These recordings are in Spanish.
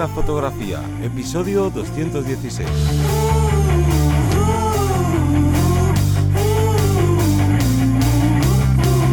la fotografía, episodio 216.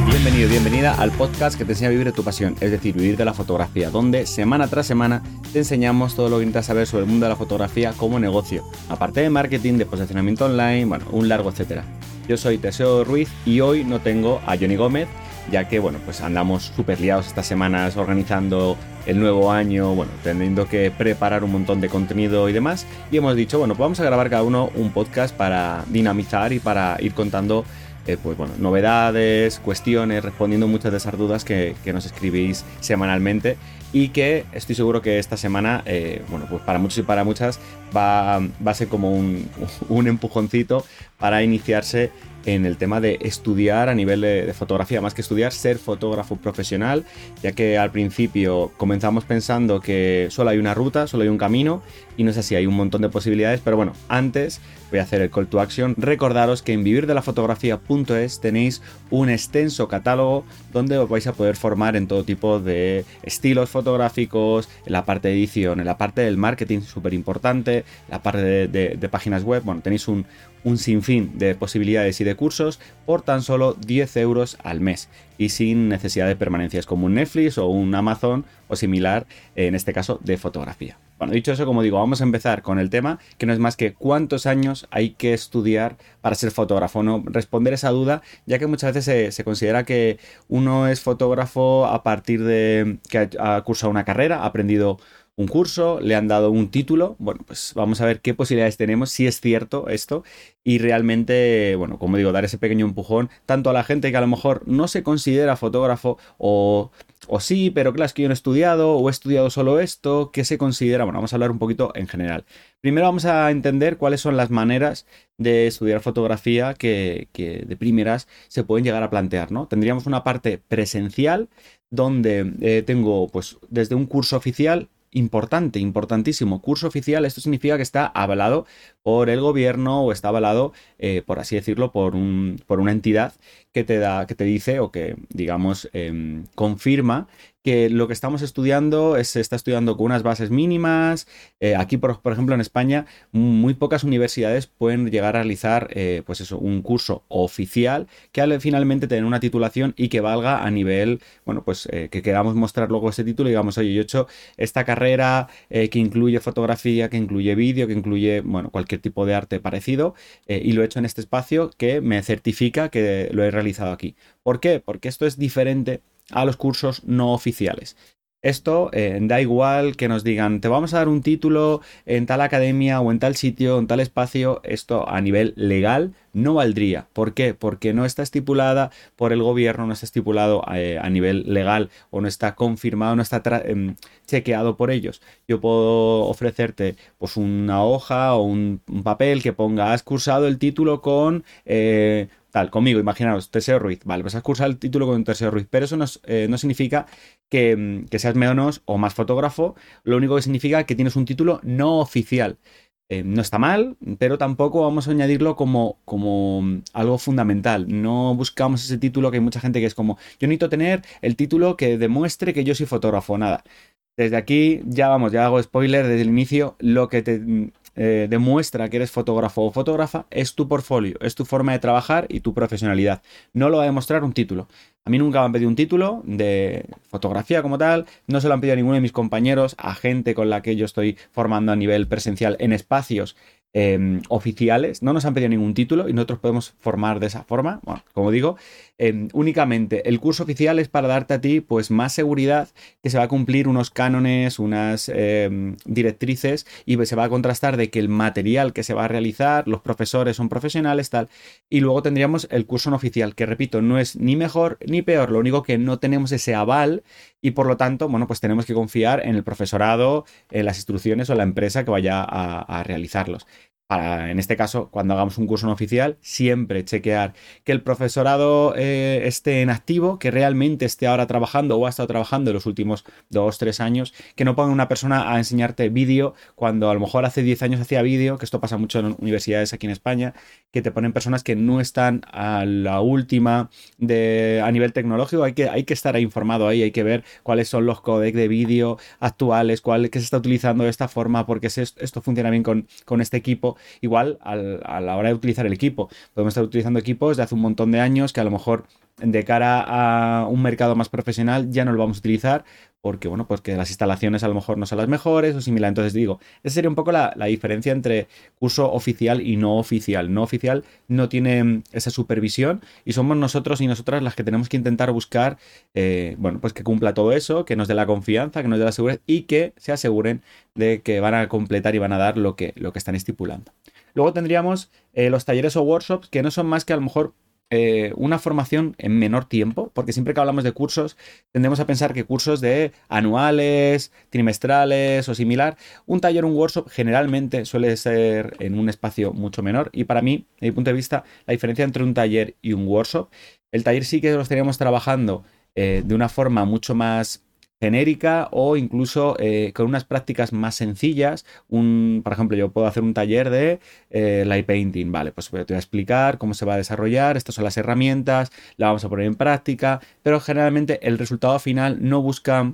Bienvenido, bienvenida al podcast que te enseña a vivir tu pasión, es decir, vivir de la fotografía, donde semana tras semana te enseñamos todo lo que necesitas saber sobre el mundo de la fotografía como negocio, aparte de marketing, de posicionamiento online, bueno, un largo etcétera. Yo soy Teseo Ruiz y hoy no tengo a Johnny Gómez, ya que bueno, pues andamos súper liados estas semanas organizando el nuevo año, bueno, teniendo que preparar un montón de contenido y demás. Y hemos dicho, bueno, pues vamos a grabar cada uno un podcast para dinamizar y para ir contando eh, pues bueno, novedades, cuestiones, respondiendo muchas de esas dudas que, nos escribís semanalmente y que estoy seguro que esta semana, eh, bueno, pues para muchos y para muchas va, va a ser como un, un empujoncito para iniciarse en el tema de estudiar a nivel de, fotografía, más que estudiar, ser fotógrafo profesional, ya que al principio comenzamos pensando que solo hay una ruta, solo hay un camino, y no es así, hay un montón de posibilidades, pero bueno, antes voy a hacer el call to action. Recordaros que en vivirdelafotografía.es tenéis un extenso catálogo donde os vais a poder formar en todo tipo de estilos fotográficos, en la parte de edición, en la parte del marketing, súper importante, la parte de, páginas web, bueno, tenéis un, un sinfín de posibilidades y de cursos por tan solo 10 euros al mes y sin necesidad de permanencias como un Netflix o un Amazon o similar, en este caso de fotografía. Bueno, dicho eso, como digo, vamos a empezar con el tema, que no es más que cuántos años hay que estudiar para ser fotógrafo, ¿no? Responder esa duda, ya que muchas veces se, considera que uno es fotógrafo a partir de que ha cursado una carrera, ha aprendido un curso, le han dado un título. Bueno, pues vamos a ver qué posibilidades tenemos, si es cierto esto, y realmente, bueno, como digo, dar ese pequeño empujón tanto a la gente que a lo mejor no se considera fotógrafo o, o sí, pero claro, es que yo no he estudiado o he estudiado solo esto, ¿qué se considera? Bueno, vamos a hablar un poquito en general. Primero vamos a entender cuáles son las maneras de estudiar fotografía que, que de primeras se pueden llegar a plantear, ¿no? Tendríamos una parte presencial donde eh, tengo pues desde un curso oficial importante, importantísimo, curso oficial, esto significa que está avalado por el gobierno o está avalado, eh, por así decirlo, por, un, por una entidad que te da, que te dice o que, digamos, em, confirma que lo que estamos estudiando es, se está estudiando con unas bases mínimas. Eh, aquí, por, ejemplo, en España, muy pocas universidades pueden llegar a realizar, eh, pues eso, un curso oficial que al finalmente tener una titulación y que valga a nivel, bueno, pues que queramos mostrar luego ese título y digamos, oye, yo he hecho esta carrera que incluye fotografía, que incluye vídeo, que incluye, bueno, cualquier tipo de arte parecido y lo he hecho en este espacio que me certifica que lo he realizado aquí. ¿Por qué? Porque esto es diferente a los cursos no oficiales. Esto eh, da igual que nos digan, te vamos a dar un título en tal academia o en tal sitio, en tal espacio, esto a nivel legal no valdría. ¿Por qué? Porque no está estipulada por el gobierno, no está estipulado eh, a nivel legal o no está confirmado, no está em, chequeado por ellos. Yo puedo ofrecerte pues una hoja o un, papel que ponga, has cursado el título con... Conmigo, imaginaros, Teseo Ruiz, vale, pues has cursado el título con Teseo Ruiz, pero eso no, eh, significa que, mm, que, seas menos o más fotógrafo, lo único que significa que tienes un título no oficial. Eh, no está mal, pero tampoco vamos a añadirlo como, como mm, algo fundamental. No buscamos ese título que hay mucha gente que es como, yo necesito tener el título que demuestre que yo soy fotógrafo, nada. Desde aquí ya vamos, ya hago spoiler desde el inicio, lo que te mm, eh, demuestra que eres fotógrafo o fotógrafa es tu portfolio, es tu forma de trabajar y tu profesionalidad. No lo va a demostrar un título. A mí nunca me han pedido un título de fotografía como tal, no se lo han pedido a ninguno de mis compañeros, a gente con la que yo estoy formando a nivel presencial en espacios Em, oficiales, no nos han pedido ningún título y nosotros podemos formar de esa forma. Bueno, como digo, únicamente el curso oficial es para darte a ti pues más seguridad que se va a cumplir unos cánones, unas em, directrices y se va a contrastar de que el material que se va a realizar, los profesores son profesionales, tal. Y luego tendríamos el curso no oficial, que repito, no es ni mejor ni peor, lo único que no tenemos ese aval y por lo tanto, bueno, pues tenemos que confiar en el profesorado, en las instrucciones o la empresa que vaya a realizarlos. Para, en este caso, cuando hagamos un curso no oficial, siempre chequear que el profesorado eh, esté en activo, que realmente esté ahora trabajando o ha estado trabajando en los últimos dos, tres años, que no ponga una persona a enseñarte vídeo cuando a lo mejor hace 10 años hacía vídeo, que esto pasa mucho en universidades aquí en España, que te ponen personas que no están a la última de, a nivel tecnológico, hay que, hay que estar informado ahí, hay que ver cuáles son los codecs de vídeo actuales, cuál que se está utilizando de esta forma, porque esto funciona bien con, con este equipo igual a la hora de utilizar el equipo. Podemos estar utilizando equipos de hace un montón de años que a lo mejor de cara a un mercado más profesional ya no lo vamos a utilizar porque, bueno, pues que las instalaciones a lo mejor no son las mejores o similar. Entonces digo, esa sería un poco la, diferencia entre curso oficial y no oficial. No oficial no tiene esa supervisión y somos nosotros y nosotras las que tenemos que intentar buscar, eh, bueno, pues que cumpla todo eso, que nos dé la confianza, que nos dé la seguridad y que se aseguren de que van a completar y van a dar lo que, lo que están estipulando. Luego tendríamos eh, los talleres o workshops que no son más que a lo mejor eh, una formación en menor tiempo, porque siempre que hablamos de cursos tendemos a pensar que cursos de anuales, trimestrales o similar, un taller un workshop generalmente suele ser en un espacio mucho menor. Y para mí, desde mi punto de vista, la diferencia entre un taller y un workshop, el taller sí que lo estaríamos trabajando eh, de una forma mucho más genérica o incluso eh, con unas prácticas más sencillas. Un, por ejemplo, yo puedo hacer un taller de eh, light painting, vale, pues te voy a explicar cómo se va a desarrollar, estas son las herramientas, la vamos a poner en práctica, pero generalmente el resultado final no busca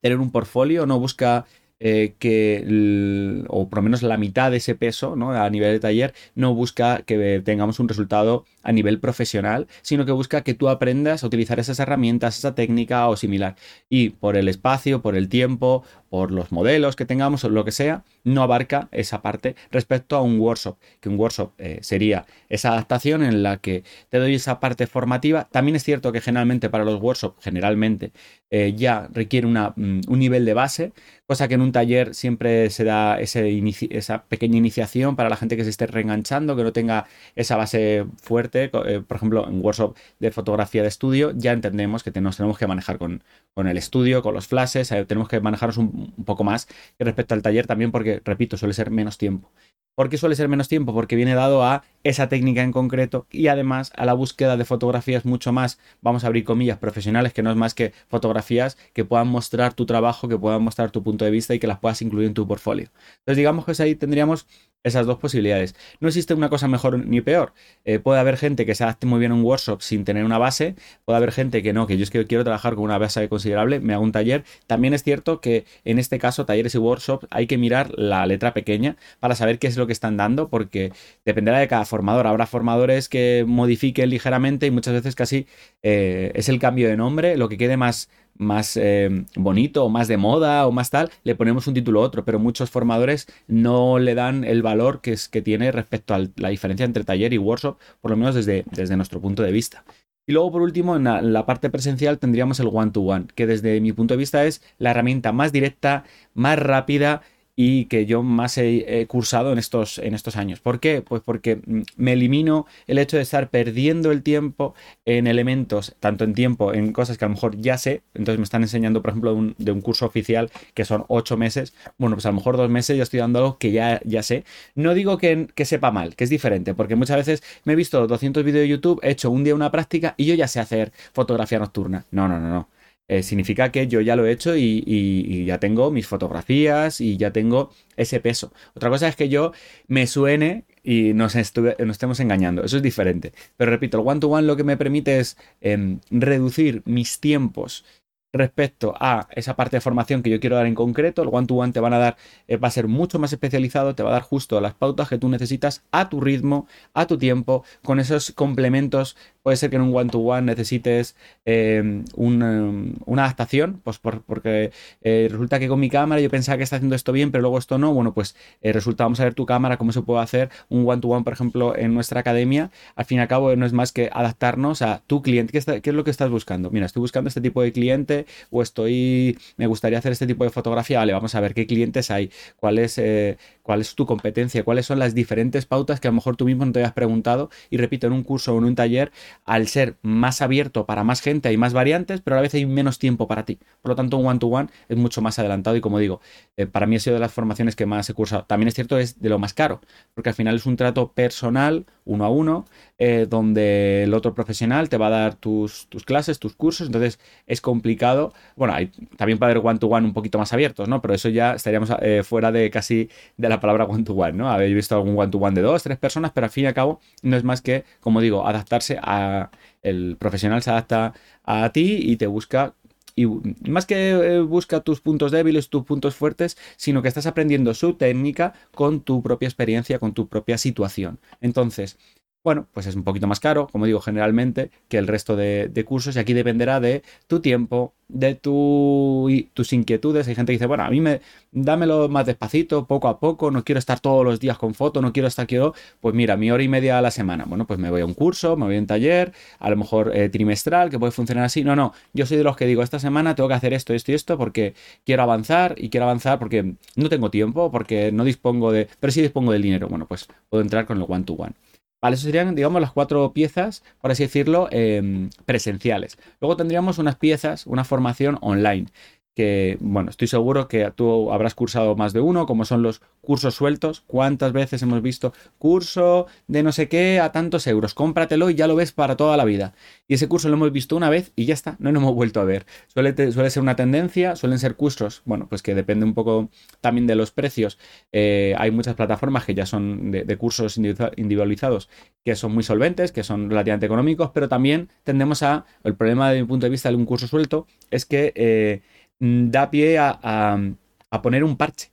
tener un portfolio, no busca eh, que, o por lo menos la mitad de ese peso ¿no? a nivel de taller, no busca que tengamos un resultado a nivel profesional, sino que busca que tú aprendas a utilizar esas herramientas, esa técnica o similar. Y por el espacio, por el tiempo, por los modelos que tengamos o lo que sea, no abarca esa parte respecto a un workshop, que un workshop eh, sería esa adaptación en la que te doy esa parte formativa. También es cierto que generalmente para los workshops, generalmente eh, ya requiere una, mm, un nivel de base, cosa que en un taller siempre se da ese esa pequeña iniciación para la gente que se esté reenganchando, que no tenga esa base fuerte. Eh, por ejemplo, en workshop de fotografía de estudio ya entendemos que nos tenemos que manejar con, con el estudio, con los flashes, tenemos que manejarnos un, un poco más respecto al taller también porque, repito, suele ser menos tiempo. ¿Por qué suele ser menos tiempo? Porque viene dado a esa técnica en concreto y además a la búsqueda de fotografías mucho más, vamos a abrir comillas, profesionales, que no es más que fotografías que puedan mostrar tu trabajo, que puedan mostrar tu punto de vista y que las puedas incluir en tu portfolio. Entonces digamos que ahí tendríamos esas dos posibilidades. No existe una cosa mejor ni peor. Eh, puede haber gente que se adapte muy bien a un workshop sin tener una base, puede haber gente que no, que yo es que quiero trabajar con una base considerable, me hago un taller. También es cierto que en este caso, talleres y workshops, hay que mirar la letra pequeña para saber qué es lo que están dando, porque dependerá de cada formador. Habrá formadores que modifiquen ligeramente y muchas veces casi eh, es el cambio de nombre, lo que quede más más eh, bonito o más de moda o más tal, le ponemos un título otro, pero muchos formadores no le dan el valor que, es, que tiene respecto a la diferencia entre taller y workshop, por lo menos desde, desde nuestro punto de vista. Y luego, por último, en la, parte presencial tendríamos el one-to-one, -one, que desde mi punto de vista es la herramienta más directa, más rápida y que yo más he, cursado en estos, en estos años. ¿Por qué? Pues porque mm, me elimino el hecho de estar perdiendo el tiempo en elementos, tanto en tiempo, en cosas que a lo mejor ya sé, entonces me están enseñando, por ejemplo, de un, curso oficial que son ocho meses, bueno, pues a lo mejor dos meses yo estoy dando algo que ya, ya sé. No digo que, que sepa mal, que es diferente, porque muchas veces me he visto 200 vídeos de YouTube, he hecho un día una práctica y yo ya sé hacer fotografía nocturna. No, no, no, no. Eh, significa que yo ya lo he hecho y, ya tengo mis fotografías y ya tengo ese peso. Otra cosa es que yo me suene y nos, nos estemos engañando. Eso es diferente. Pero repito, el one-to-one lo que me permite es em, reducir mis tiempos respecto a esa parte de formación que yo quiero dar en concreto, el one-to-one te van a dar, eh, va a ser mucho más especializado, te va a dar justo las pautas que tú necesitas a tu ritmo, a tu tiempo, con esos complementos. Puede ser que en un one-to-one necesites eh, una, adaptación, pues porque eh, resulta que con mi cámara yo pensaba que está haciendo esto bien, pero luego esto no. Bueno, pues resulta, vamos a ver tu cámara, cómo se puede hacer un one-to-one, por ejemplo, en nuestra academia. Al fin y al cabo, no es más que adaptarnos a tu cliente. ¿Qué, es lo que estás buscando? Mira, estoy buscando este tipo de cliente o estoy, me gustaría hacer este tipo de fotografía, vale, vamos a ver qué clientes hay, cuál es, eh, cuál es tu competencia, cuáles son las diferentes pautas que a lo mejor tú mismo no te hayas preguntado. Y repito, en un curso o en un taller, al ser más abierto para más gente, hay más variantes, pero a la vez hay menos tiempo para ti. Por lo tanto, un one-to-one es mucho más adelantado y como digo, eh, para mí ha sido de las formaciones que más he cursado. También es cierto, es de lo más caro, porque al final es un trato personal, uno a uno, eh, donde el otro profesional te va a dar tus, tus clases, tus cursos, entonces es complicado. Bueno, hay, también puede haber one-to-one un poquito más abiertos, ¿no? Pero eso ya estaríamos eh, fuera de casi de la palabra one-to-one, ¿no? Habéis visto algún one-to-one de dos, tres personas, pero al fin y al cabo no es más que, como digo, adaptarse a... El profesional se adapta a ti y te busca y más que eh, busca tus puntos débiles, tus puntos fuertes, sino que estás aprendiendo su técnica con tu propia experiencia, con tu propia situación. Entonces, bueno, pues es un poquito más caro, como digo, generalmente, que el resto de, cursos y aquí dependerá de tu tiempo, de tu, tus inquietudes. Hay gente que dice, bueno, a mí me dámelo más despacito, poco a poco, no quiero estar todos los días con foto, no quiero estar, quiero, pues mira, mi hora y media a la semana. Bueno, pues me voy a un curso, me voy a un taller, a lo mejor eh, trimestral, que puede funcionar así. No, no, yo soy de los que digo, esta semana tengo que hacer esto, esto y esto, porque quiero avanzar y quiero avanzar porque no tengo tiempo, porque no dispongo de, pero sí dispongo del dinero. Bueno, pues puedo entrar con el one to one. Vale, eso serían, digamos, las cuatro piezas, por así decirlo, em, presenciales. Luego tendríamos unas piezas, una formación online que, bueno, estoy seguro que tú habrás cursado más de uno, como son los cursos sueltos. ¿Cuántas veces hemos visto curso de no sé qué a tantos euros? Cómpratelo y ya lo ves para toda la vida. Y ese curso lo hemos visto una vez y ya está, no lo hemos vuelto a ver. Suele, ser una tendencia, suelen ser cursos, bueno, pues que depende un poco también de los precios. Eh, hay muchas plataformas que ya son de, cursos individualizados que son muy solventes, que son relativamente económicos, pero también tendemos a, el problema de mi punto de vista de un curso suelto es que... Eh, da pie a, poner un parche.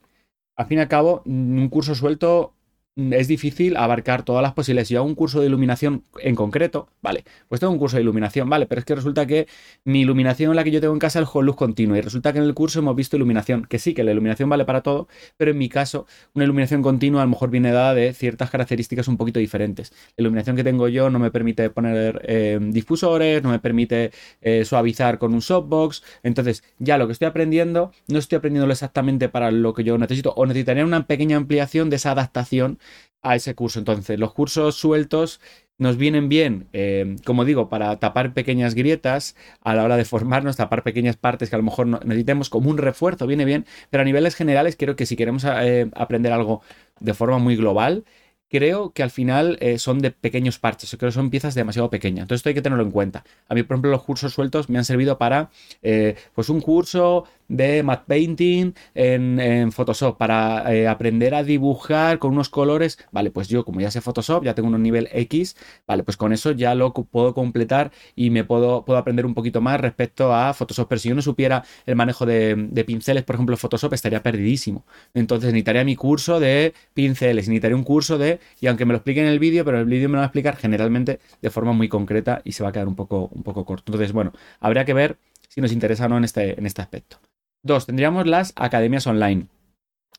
Al fin y al cabo, mm, un curso suelto Mm, es difícil abarcar todas las posibilidades. Si yo hago un curso de iluminación en concreto, vale, pues tengo un curso de iluminación, vale, pero es que resulta que mi iluminación, la que yo tengo en casa, es con luz continua. Y resulta que en el curso hemos visto iluminación, que sí, que la iluminación vale para todo, pero en mi caso, una iluminación continua a lo mejor viene dada de ciertas características un poquito diferentes. La iluminación que tengo yo no me permite poner eh, difusores, no me permite eh, suavizar con un softbox. Entonces, ya lo que estoy aprendiendo, no estoy aprendiéndolo exactamente para lo que yo necesito, o necesitaría una pequeña ampliación de esa adaptación a ese curso. Entonces, los cursos sueltos nos vienen bien, eh, como digo, para tapar pequeñas grietas a la hora de formarnos, tapar pequeñas partes que a lo mejor necesitemos como un refuerzo, viene bien, pero a niveles generales creo que si queremos eh, aprender algo de forma muy global, creo que al final eh, son de pequeños parches, creo que son piezas demasiado pequeñas. Entonces esto hay que tenerlo en cuenta. A mí, por ejemplo, los cursos sueltos me han servido para pues un curso de matte painting en, Photoshop para eh, aprender a dibujar con unos colores. Vale, pues yo como ya sé Photoshop, ya tengo un nivel X, vale, pues con eso ya lo puedo completar y me puedo, puedo aprender un poquito más respecto a Photoshop. Pero si yo no supiera el manejo de, pinceles, por ejemplo, Photoshop, estaría perdidísimo. Entonces necesitaría mi curso de pinceles, necesitaría un curso de, y aunque me lo explique en el vídeo, pero el vídeo me lo va a explicar generalmente de forma muy concreta y se va a quedar un poco, un poco corto. Entonces, bueno, habría que ver si nos interesa o no en este, en este aspecto. Dos, tendríamos las academias online.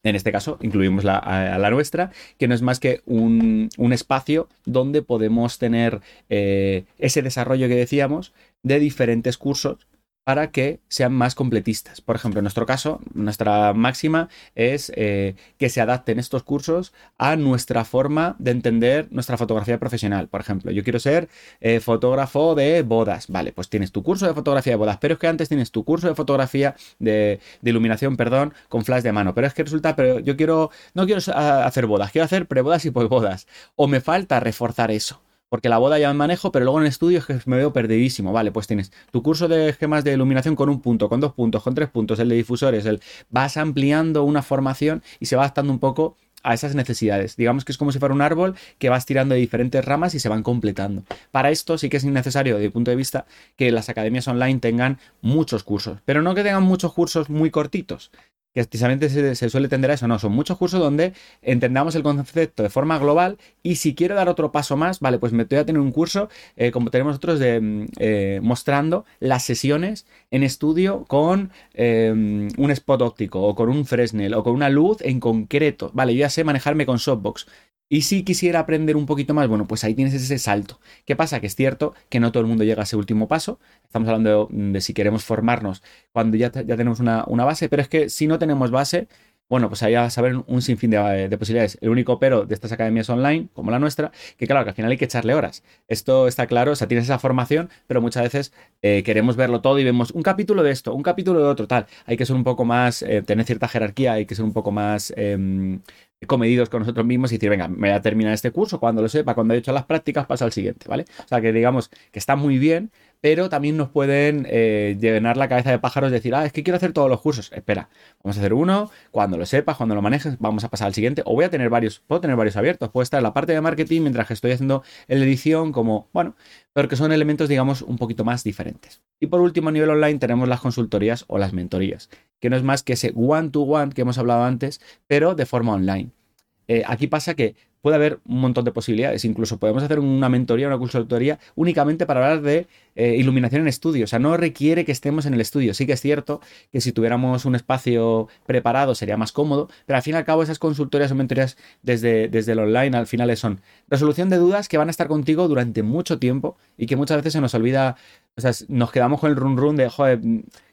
En este caso, incluimos la, a, la nuestra, que no es más que un, espacio donde podemos tener eh, ese desarrollo que decíamos de diferentes cursos para que sean más completistas. Por ejemplo, en nuestro caso, nuestra máxima es eh, que se adapten estos cursos a nuestra forma de entender nuestra fotografía profesional. Por ejemplo, yo quiero ser eh, fotógrafo de bodas. Vale, pues tienes tu curso de fotografía de bodas, pero es que antes tienes tu curso de fotografía de, iluminación, perdón, con flash de mano. Pero es que resulta, pero yo quiero, no quiero hacer bodas, quiero hacer prebodas y posbodas. O me falta reforzar eso porque la boda ya me manejo, pero luego en el estudio es que me veo perdidísimo. Vale, pues tienes tu curso de esquemas de iluminación con un punto, con dos puntos, con tres puntos, el de difusores, el vas ampliando una formación y se va adaptando un poco a esas necesidades. Digamos que es como si fuera un árbol que vas tirando de diferentes ramas y se van completando. Para esto sí que es necesario, desde mi punto de vista, que las academias online tengan muchos cursos, pero no que tengan muchos cursos muy cortitos, que precisamente se, suele tender a eso, no, son muchos cursos donde entendamos el concepto de forma global y si quiero dar otro paso más, vale, pues me voy a tener un curso, eh, como tenemos nosotros, de, mm, eh, mostrando las sesiones en estudio con em, un spot óptico o con un Fresnel o con una luz en concreto, vale, yo ya sé manejarme con softbox, y si quisiera aprender un poquito más, bueno, pues ahí tienes ese salto. ¿Qué pasa? Que es cierto que no todo el mundo llega a ese último paso. Estamos hablando de, si queremos formarnos cuando ya, ya tenemos una, base, pero es que si no tenemos base, Bueno, pues ahí a saber un sinfín de, posibilidades. El único pero de estas academias online, como la nuestra, que claro, que al final hay que echarle horas. Esto está claro, o sea, tienes esa formación, pero muchas veces eh, queremos verlo todo y vemos un capítulo de esto, un capítulo de otro, tal. Hay que ser un poco más, eh, tener cierta jerarquía, hay que ser un poco más em, comedidos con nosotros mismos y decir, venga, me voy a terminar este curso, cuando lo sepa, cuando he hecho las prácticas, pasa al siguiente, ¿vale? O sea, que digamos que está muy bien, pero también nos pueden eh, llenar la cabeza de pájaros decir, ah, es que quiero hacer todos los cursos. Espera, vamos a hacer uno, cuando lo sepas, cuando lo manejes, vamos a pasar al siguiente, o voy a tener varios, puedo tener varios abiertos, puedo estar en la parte de marketing mientras que estoy haciendo la edición, como, bueno, pero que son elementos, digamos, un poquito más diferentes. Y por último, a nivel online tenemos las consultorías o las mentorías, que no es más que ese one-to-one que hemos hablado antes, pero de forma online. Eh, aquí pasa que puede haber un montón de posibilidades. Incluso podemos hacer una mentoría, una consultoría únicamente para hablar de eh, iluminación en estudio. O sea, no requiere que estemos en el estudio. Sí que es cierto que si tuviéramos un espacio preparado sería más cómodo, pero al fin y al cabo esas consultorías o mentorías desde, desde el online al final son resolución de dudas que van a estar contigo durante mucho tiempo y que muchas veces se nos olvida, o sea, nos quedamos con el run run de, joder,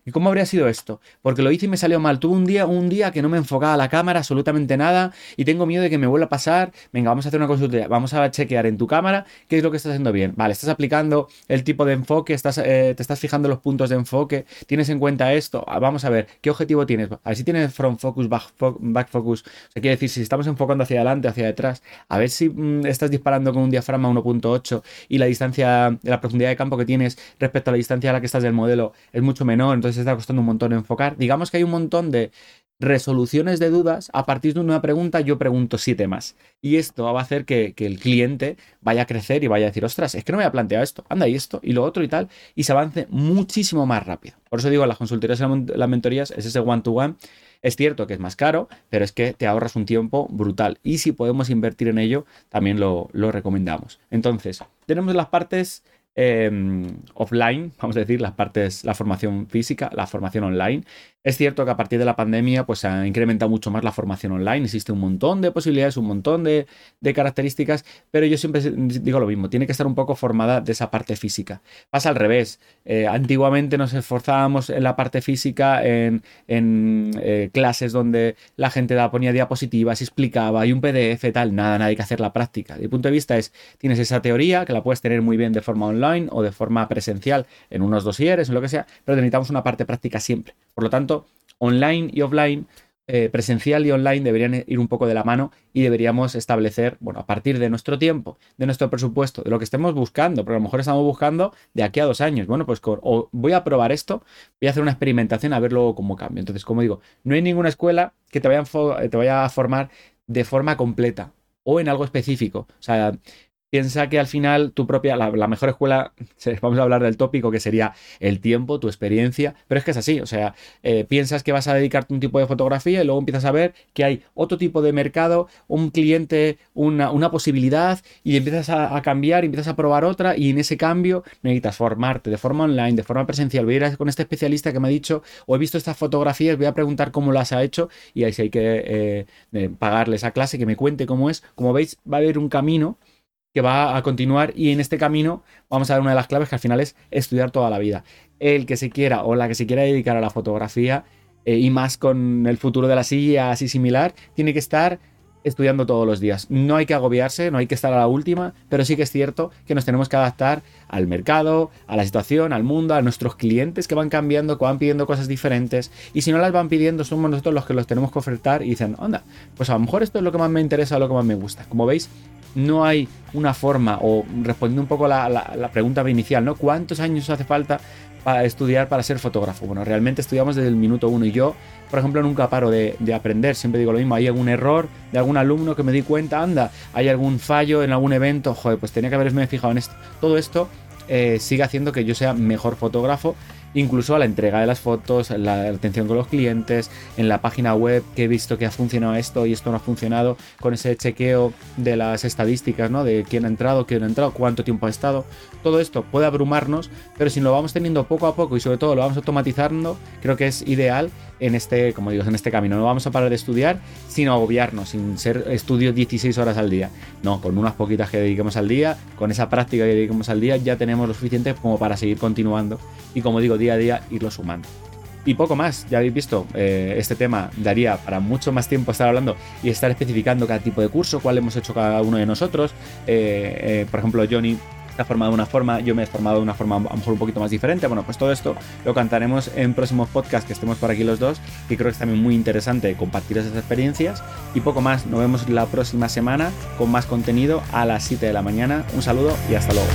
¿Y cómo habría sido esto? Porque lo hice y me salió mal. Tuve un día, un día que no me enfocaba la cámara absolutamente nada y tengo miedo de que me vuelva a pasar. Venga, vamos a hacer una consulta. Vamos a chequear en tu cámara qué es lo que estás haciendo bien. Vale, estás aplicando el tipo de enfoque, estás, eh, te estás fijando los puntos de enfoque, tienes en cuenta esto. Ah, vamos a ver, ¿qué objetivo tienes? A ver si tienes front focus, back, focus. O sea, quiere decir, si estamos enfocando hacia adelante, hacia detrás, a ver si mm, estás disparando con un diafragma 1.8 y la distancia, la profundidad de campo que tienes respecto a la distancia a la que estás del modelo es mucho menor. Entonces está costando un montón enfocar. Digamos que hay un montón de resoluciones de dudas. A partir de una pregunta, yo pregunto siete más. Y esto va a hacer que, el cliente vaya a crecer y vaya a decir, ostras, es que no me había planteado esto, anda y esto, y lo otro y tal, y se avance muchísimo más rápido. Por eso digo, las consultorías y las mentorías es ese one-to-one. Es cierto que es más caro, pero es que te ahorras un tiempo brutal. Y si podemos invertir en ello, también lo, lo recomendamos. Entonces, tenemos las partes Em, offline, vamos a decir, las partes, la formación física, la formación online. Es cierto que a partir de la pandemia pues, se ha incrementado mucho más la formación online, existe un montón de posibilidades, un montón de, características, pero yo siempre digo lo mismo, tiene que estar un poco formada de esa parte física. Pasa al revés, eh, antiguamente nos esforzábamos en la parte física, en, eh, clases donde la gente da, ponía diapositivas, explicaba, y un PDF, tal, nada, nada, hay que hacer la práctica. Mi punto de vista es, tienes esa teoría que la puedes tener muy bien de forma online o de forma presencial en unos dosieres, en lo que sea, pero necesitamos una parte práctica siempre. Por lo tanto, online y offline, eh, presencial y online deberían ir un poco de la mano y deberíamos establecer, bueno, a partir de nuestro tiempo, de nuestro presupuesto, de lo que estemos buscando, pero a lo mejor estamos buscando de aquí a dos años. Bueno, pues o voy a probar esto, voy a hacer una experimentación a ver luego cómo cambia. Entonces, como digo, no hay ninguna escuela que te vaya, te vaya a formar de forma completa o en algo específico. O sea, piensa que al final tu propia, la, mejor escuela, vamos a hablar del tópico que sería el tiempo, tu experiencia, pero es que es así, o sea, eh, piensas que vas a dedicarte un tipo de fotografía y luego empiezas a ver que hay otro tipo de mercado, un cliente, una, posibilidad y empiezas a, cambiar, empiezas a probar otra y en ese cambio necesitas formarte de forma online, de forma presencial, voy a ir con este especialista que me ha dicho o he visto estas fotografías, voy a preguntar cómo las ha hecho y ahí sí hay que eh, pagarle esa clase, que me cuente cómo es, como veis va a haber un camino que va a continuar y en este camino vamos a ver una de las claves que al final es estudiar toda la vida. El que se quiera o la que se quiera dedicar a la fotografía eh, y más con el futuro de la silla así similar, tiene que estar estudiando todos los días. No hay que agobiarse, no hay que estar a la última, pero sí que es cierto que nos tenemos que adaptar al mercado, a la situación, al mundo, a nuestros clientes que van cambiando, que van pidiendo cosas diferentes. Y si no las van pidiendo, somos nosotros los que los tenemos que ofertar y dicen, onda, pues a lo mejor esto es lo que más me interesa, lo que más me gusta. Como veis, no hay una forma, o respondiendo un poco a la, pregunta inicial, ¿no? ¿Cuántos años hace falta para estudiar para ser fotógrafo? Bueno, realmente estudiamos desde el minuto uno y yo, por ejemplo, nunca paro de, aprender, siempre digo lo mismo, hay algún error de algún alumno que me di cuenta, anda, hay algún fallo en algún evento, joder, pues tenía que haberme fijado en esto. Todo esto eh, sigue haciendo que yo sea mejor fotógrafo incluso a la entrega de las fotos, la atención con los clientes, en la página web que he visto que ha funcionado esto y esto no ha funcionado, con ese chequeo de las estadísticas, ¿no? De quién ha entrado, quién ha entrado, cuánto tiempo ha estado. Todo esto puede abrumarnos, pero si lo vamos teniendo poco a poco y sobre todo lo vamos automatizando, creo que es ideal en este, como digo, en este camino. No vamos a parar de estudiar sin agobiarnos, sin ser estudio 16 horas al día. No, con unas poquitas que dediquemos al día, con esa práctica que dediquemos al día, ya tenemos lo suficiente como para seguir continuando y como digo, día a día irlo sumando. Y poco más, ya habéis visto, eh, este tema daría para mucho más tiempo estar hablando y estar especificando cada tipo de curso, cuál hemos hecho cada uno de nosotros. Eh, eh, por ejemplo, Johnny ha formado de una forma, yo me he formado de una forma a lo mejor un poquito más diferente. Bueno, pues todo esto lo cantaremos en próximos podcasts que estemos por aquí los dos, y creo que es también muy interesante compartir esas experiencias. Y poco más, nos vemos la próxima semana con más contenido a las 7 de la mañana. Un saludo y hasta luego.